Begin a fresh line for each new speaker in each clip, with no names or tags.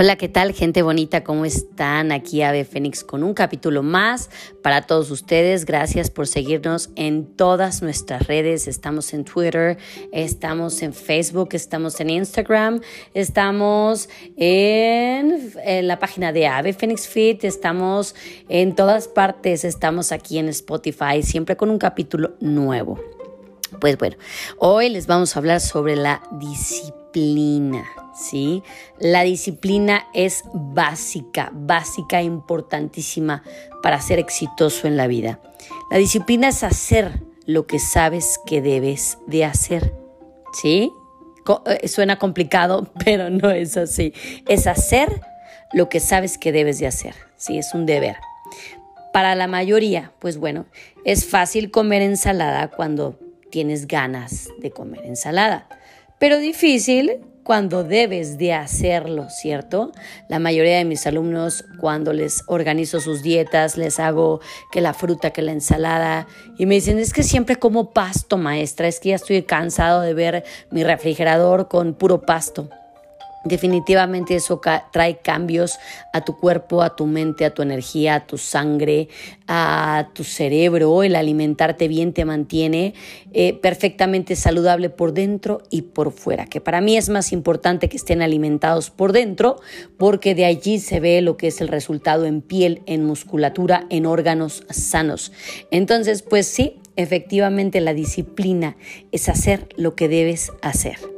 Hola, ¿qué tal gente bonita? ¿Cómo están? Aquí Ave Fénix con un capítulo más para todos ustedes. Gracias por seguirnos en todas nuestras redes. Estamos en Twitter, estamos en Facebook, estamos en Instagram, estamos en, la página de Ave Fénix Fit, estamos en todas partes, estamos aquí en Spotify, siempre con un capítulo nuevo. Pues bueno, hoy les vamos a hablar sobre la disciplina. ¿Sí? La disciplina es básica, básica, importantísima para ser exitoso en la vida. La disciplina es hacer lo que sabes que debes de hacer, ¿sí? Eh, suena complicado, pero no es así. Es hacer lo que sabes que debes de hacer, ¿sí? Es un deber. Para la mayoría, pues bueno, es fácil comer ensalada cuando tienes ganas de comer ensalada, pero difícil cuando debes de hacerlo, ¿cierto? La mayoría de mis alumnos cuando les organizo sus dietas, les hago que la fruta, que la ensalada, y me dicen, es que siempre como pasto, maestra, es que ya estoy cansado de ver mi refrigerador con puro pasto. Definitivamente eso trae cambios a tu cuerpo, a tu mente, a tu energía, a tu sangre, a tu cerebro. El alimentarte bien te mantiene eh, perfectamente saludable por dentro y por fuera, que para mí es más importante que estén alimentados por dentro porque de allí se ve lo que es el resultado en piel, en musculatura, en órganos sanos. Entonces, pues sí, efectivamente la disciplina es hacer lo que debes hacer.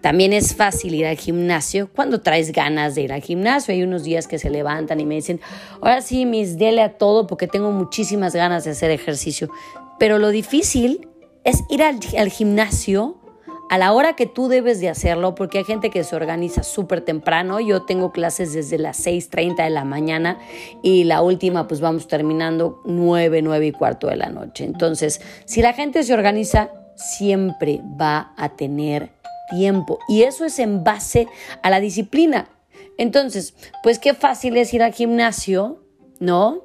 También es fácil ir al gimnasio cuando traes ganas de ir al gimnasio. Hay unos días que se levantan y me dicen, ahora sí, mis, dele a todo porque tengo muchísimas ganas de hacer ejercicio. Pero lo difícil es ir al, gimnasio a la hora que tú debes de hacerlo, porque hay gente que se organiza súper temprano. Yo tengo clases desde las 6.30 de la mañana y la última pues vamos terminando 9, 9 y cuarto de la noche. Entonces, si la gente se organiza, siempre va a tener tiempo. Y eso es en base a la disciplina. Entonces, pues qué fácil es ir al gimnasio, ¿no?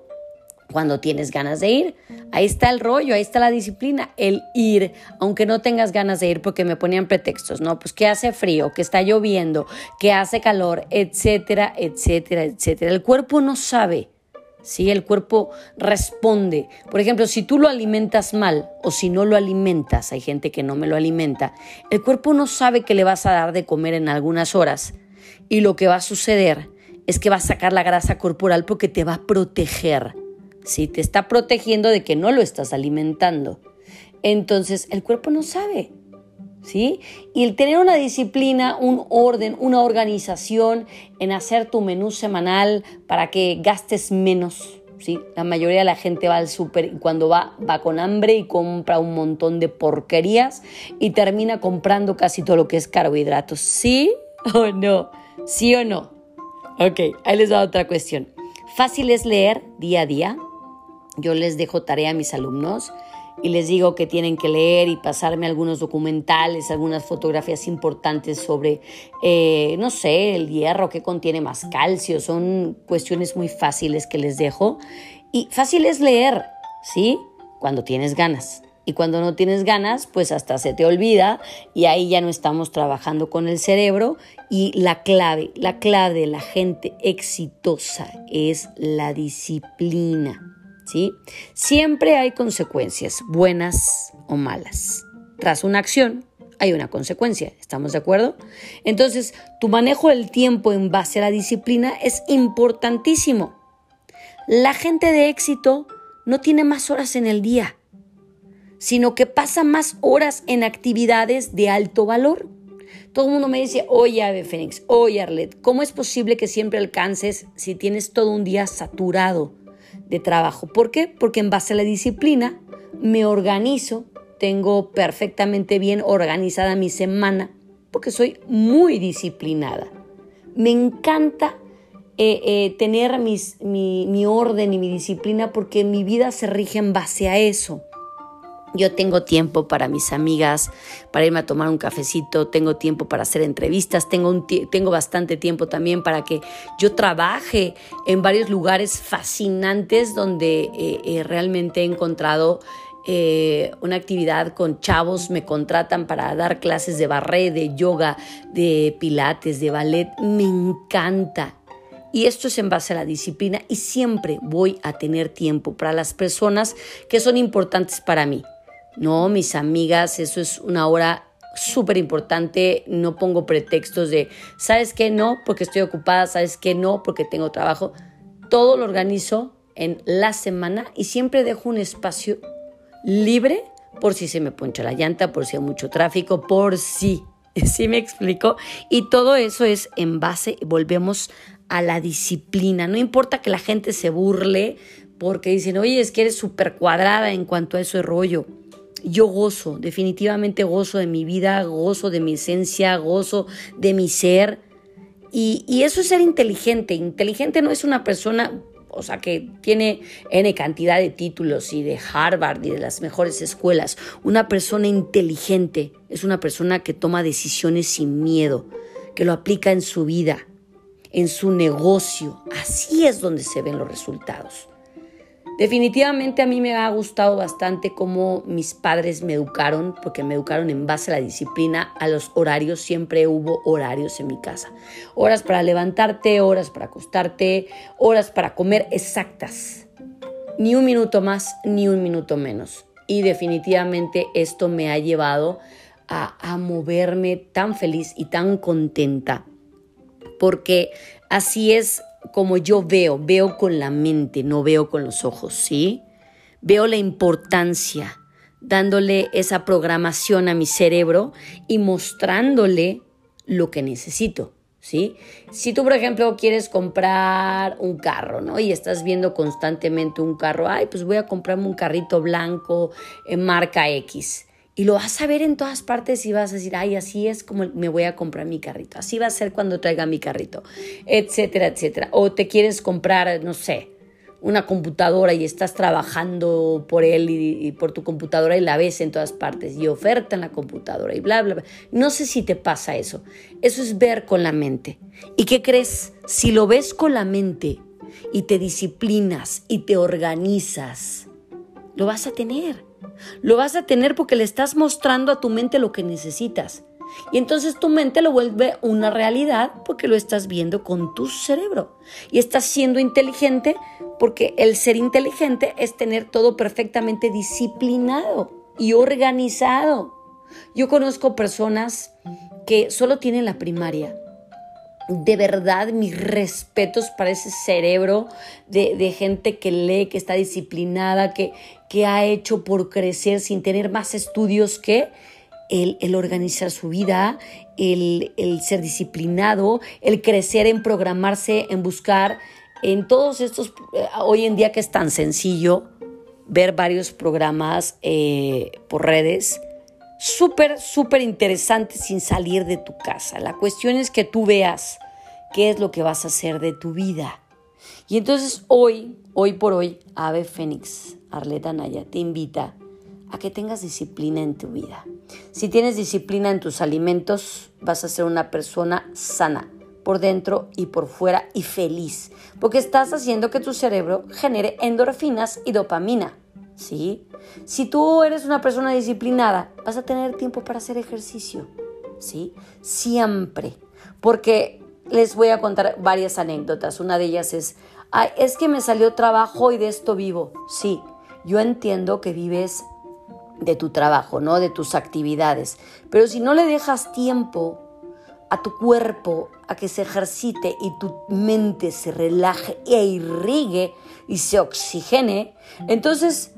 Cuando tienes ganas de ir. Ahí está el rollo, ahí está la disciplina, el ir, aunque no tengas ganas de ir porque me ponían pretextos, ¿no? Pues que hace frío, que está lloviendo, que hace calor, etcétera, etcétera, etcétera. El cuerpo no sabe ¿sí? El cuerpo responde. Por ejemplo, si tú lo alimentas mal o si no lo alimentas, hay gente que no me lo alimenta, el cuerpo no sabe que le vas a dar de comer en algunas horas y lo que va a suceder es que va a sacar la grasa corporal porque te va a proteger, ¿sí? Te está protegiendo de que no lo estás alimentando. Entonces, el cuerpo no sabe. ¿Sí? Y el tener una disciplina, un orden, una organización en hacer tu menú semanal para que gastes menos, ¿sí? La mayoría de la gente va al súper y cuando va, va con hambre y compra un montón de porquerías y termina comprando casi todo lo que es carbohidratos. ¿Sí o no? ¿Sí o no? Ok, ahí les da otra cuestión. Fácil es leer día a día. Yo les dejo tarea a mis alumnos y les digo que tienen que leer y pasarme algunos documentales, algunas fotografías importantes sobre, eh, no sé, el hierro, que contiene más calcio, son cuestiones muy fáciles que les dejo. Y fácil es leer, ¿sí? Cuando tienes ganas. Y cuando no tienes ganas, pues hasta se te olvida y ahí ya no estamos trabajando con el cerebro. Y la clave, la clave de la gente exitosa es la disciplina. Siempre hay consecuencias, buenas o malas. Tras una acción hay una consecuencia, ¿estamos de acuerdo? Entonces, tu manejo del tiempo en base a la disciplina es importantísimo. La gente de éxito no tiene más horas en el día, sino que pasa más horas en actividades de alto valor. Todo el mundo me dice, oye Ave Fénix, oye Arlet, ¿cómo es posible que siempre alcances si tienes todo un día saturado? De trabajo. ¿Por qué? Porque en base a la disciplina me organizo, tengo perfectamente bien organizada mi semana, porque soy muy disciplinada. Me encanta eh, eh, tener mis, mi, mi orden y mi disciplina porque mi vida se rige en base a eso. Yo tengo tiempo para mis amigas, para irme a tomar un cafecito, tengo tiempo para hacer entrevistas, tengo, un tengo bastante tiempo también para que yo trabaje en varios lugares fascinantes donde eh, eh, realmente he encontrado eh, una actividad con chavos, me contratan para dar clases de barré, de yoga, de pilates, de ballet, me encanta. Y esto es en base a la disciplina y siempre voy a tener tiempo para las personas que son importantes para mí. No, mis amigas, eso es una hora súper importante, no pongo pretextos de, ¿sabes qué? No, porque estoy ocupada, ¿sabes qué? No, porque tengo trabajo. Todo lo organizo en la semana y siempre dejo un espacio libre por si se me poncha la llanta, por si hay mucho tráfico, por si. ¿Sí me explico? Y todo eso es en base, volvemos a la disciplina. No importa que la gente se burle porque dicen, oye, es que eres súper cuadrada en cuanto a eso de rollo. Yo gozo, definitivamente gozo de mi vida, gozo de mi esencia, gozo de mi ser. Y, eso es ser inteligente. Inteligente no es una persona o sea, que tiene N cantidad de títulos y de Harvard y de las mejores escuelas. Una persona inteligente es una persona que toma decisiones sin miedo, que lo aplica en su vida, en su negocio. Así es donde se ven los resultados. Definitivamente a mí me ha gustado bastante cómo mis padres me educaron, porque me educaron en base a la disciplina, a los horarios, siempre hubo horarios en mi casa. Horas para levantarte, horas para acostarte, horas para comer exactas. Ni un minuto más, ni un minuto menos. Y definitivamente esto me ha llevado a, moverme tan feliz y tan contenta, porque así es como yo veo, veo con la mente, no veo con los ojos, ¿sí? Veo la importancia, dándole esa programación a mi cerebro y mostrándole lo que necesito, ¿sí? Si tú, por ejemplo, quieres comprar un carro, ¿no? Y estás viendo constantemente un carro, ay, pues voy a comprarme un carrito blanco en marca X y lo vas a ver en todas partes y vas a decir, ay, así es como me voy a comprar mi carrito, así va a ser cuando traiga mi carrito, etcétera, etcétera. O te quieres comprar, no sé, una computadora y estás trabajando por él y, por tu computadora y la ves en todas partes y oferta en la computadora y bla, bla, bla. No sé si te pasa eso. Eso es ver con la mente. ¿Y qué crees? Si lo ves con la mente y te disciplinas y te organizas, lo vas a tener. Lo vas a tener porque le estás mostrando a tu mente lo que necesitas. Y entonces tu mente lo vuelve una realidad porque lo estás viendo con tu cerebro. Y estás siendo inteligente porque el ser inteligente es tener todo perfectamente disciplinado y organizado. Yo conozco personas que solo tienen la primaria. De verdad, mis respetos para ese cerebro de, de gente que lee, que está disciplinada, que, que ha hecho por crecer sin tener más estudios que el, organizar su vida, el, ser disciplinado, el crecer en programarse, en buscar en todos estos, eh, hoy en día que es tan sencillo ver varios programas eh, por redes, súper, súper interesantes sin salir de tu casa. La cuestión es que tú veas qué es lo que vas a hacer de tu vida. Y entonces hoy, hoy por hoy, Ave Fénix Arleta Naya te invita a que tengas disciplina en tu vida. Si tienes disciplina en tus alimentos, vas a ser una persona sana por dentro y por fuera y feliz, porque estás haciendo que tu cerebro genere endorfinas y dopamina. ¿Sí? Si tú eres una persona disciplinada, vas a tener tiempo para hacer ejercicio. ¿Sí? Siempre. Porque les voy a contar varias anécdotas. Una de ellas es, es que me salió trabajo y de esto vivo. Sí, yo entiendo que vives de tu trabajo, ¿no? De tus actividades. Pero si no le dejas tiempo a tu cuerpo a que se ejercite y tu mente se relaje e irrigue y se oxigene, entonces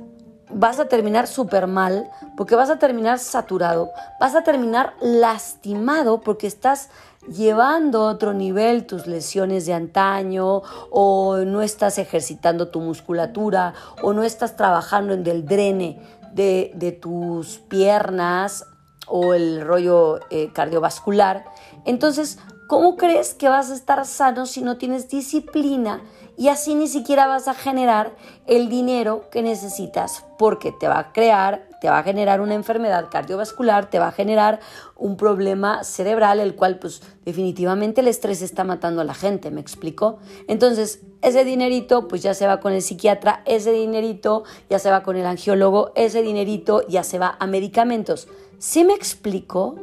vas a terminar súper mal porque vas a terminar saturado, vas a terminar lastimado porque estás llevando a otro nivel tus lesiones de antaño o no estás ejercitando tu musculatura o no estás trabajando en el drene de, tus piernas o el rollo eh, cardiovascular. Entonces, ¿cómo crees que vas a estar sano si no tienes disciplina? Y así ni siquiera vas a generar el dinero que necesitas porque te va a crear te va a generar una enfermedad cardiovascular, te va a generar un problema cerebral, el cual pues definitivamente el estrés está matando a la gente, ¿me explico? Entonces, ese dinerito pues ya se va con el psiquiatra, ese dinerito ya se va con el angiólogo, ese dinerito ya se va a medicamentos. ¿Sí me explico?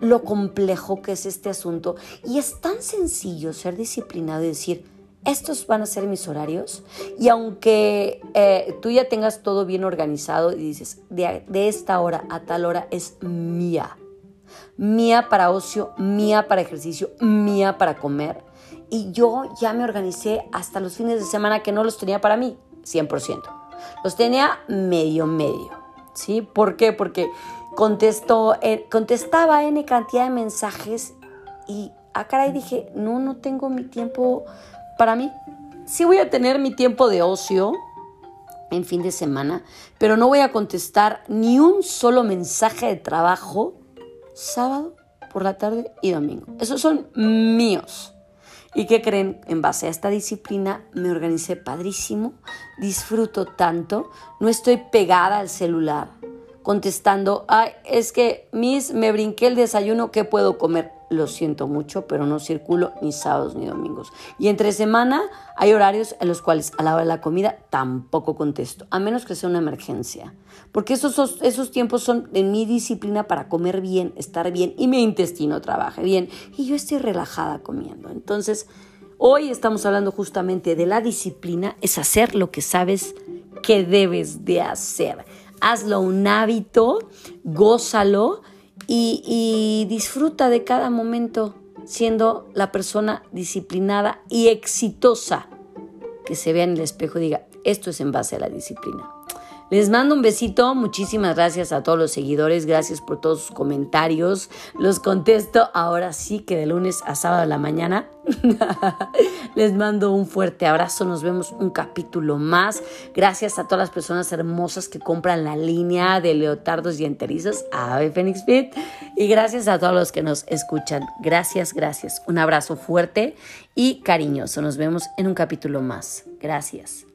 lo complejo que es este asunto. Y es tan sencillo ser disciplinado y decir, estos van a ser mis horarios. Y aunque eh, tú ya tengas todo bien organizado y dices, de, esta hora a tal hora es mía. Mía para ocio, mía para ejercicio, mía para comer. Y yo ya me organicé hasta los fines de semana que no los tenía para mí, 100%. Los tenía medio, medio. ¿Sí? ¿Por qué? Porque contestó, eh, contestaba N cantidad de mensajes y a ah, dije, no, no tengo mi tiempo para mí. Sí voy a tener mi tiempo de ocio en fin de semana, pero no voy a contestar ni un solo mensaje de trabajo sábado por la tarde y domingo. Esos son míos. ¿Y qué creen? En base a esta disciplina me organicé padrísimo, disfruto tanto, no estoy pegada al celular contestando, ay, es que, Miss, me brinqué el desayuno, ¿qué puedo comer? lo siento mucho, pero no circulo ni sábados ni domingos. Y entre semana hay horarios en los cuales a la hora de la comida tampoco contesto, a menos que sea una emergencia. Porque esos, esos tiempos son de mi disciplina para comer bien, estar bien y mi intestino trabaje bien. Y yo estoy relajada comiendo. Entonces, hoy estamos hablando justamente de la disciplina, es hacer lo que sabes que debes de hacer. Hazlo un hábito, gózalo y, disfruta de cada momento siendo la persona disciplinada y exitosa que se vea en el espejo y diga, esto es en base a la disciplina. Les mando un besito, muchísimas gracias a todos los seguidores, gracias por todos sus comentarios. Los contesto ahora sí que de lunes a sábado a la mañana. Les mando un fuerte abrazo, nos vemos un capítulo más. Gracias a todas las personas hermosas que compran la línea de leotardos y enterizos, Ave Phoenix Fit. Y gracias a todos los que nos escuchan. Gracias, gracias. Un abrazo fuerte y cariñoso. Nos vemos en un capítulo más. Gracias.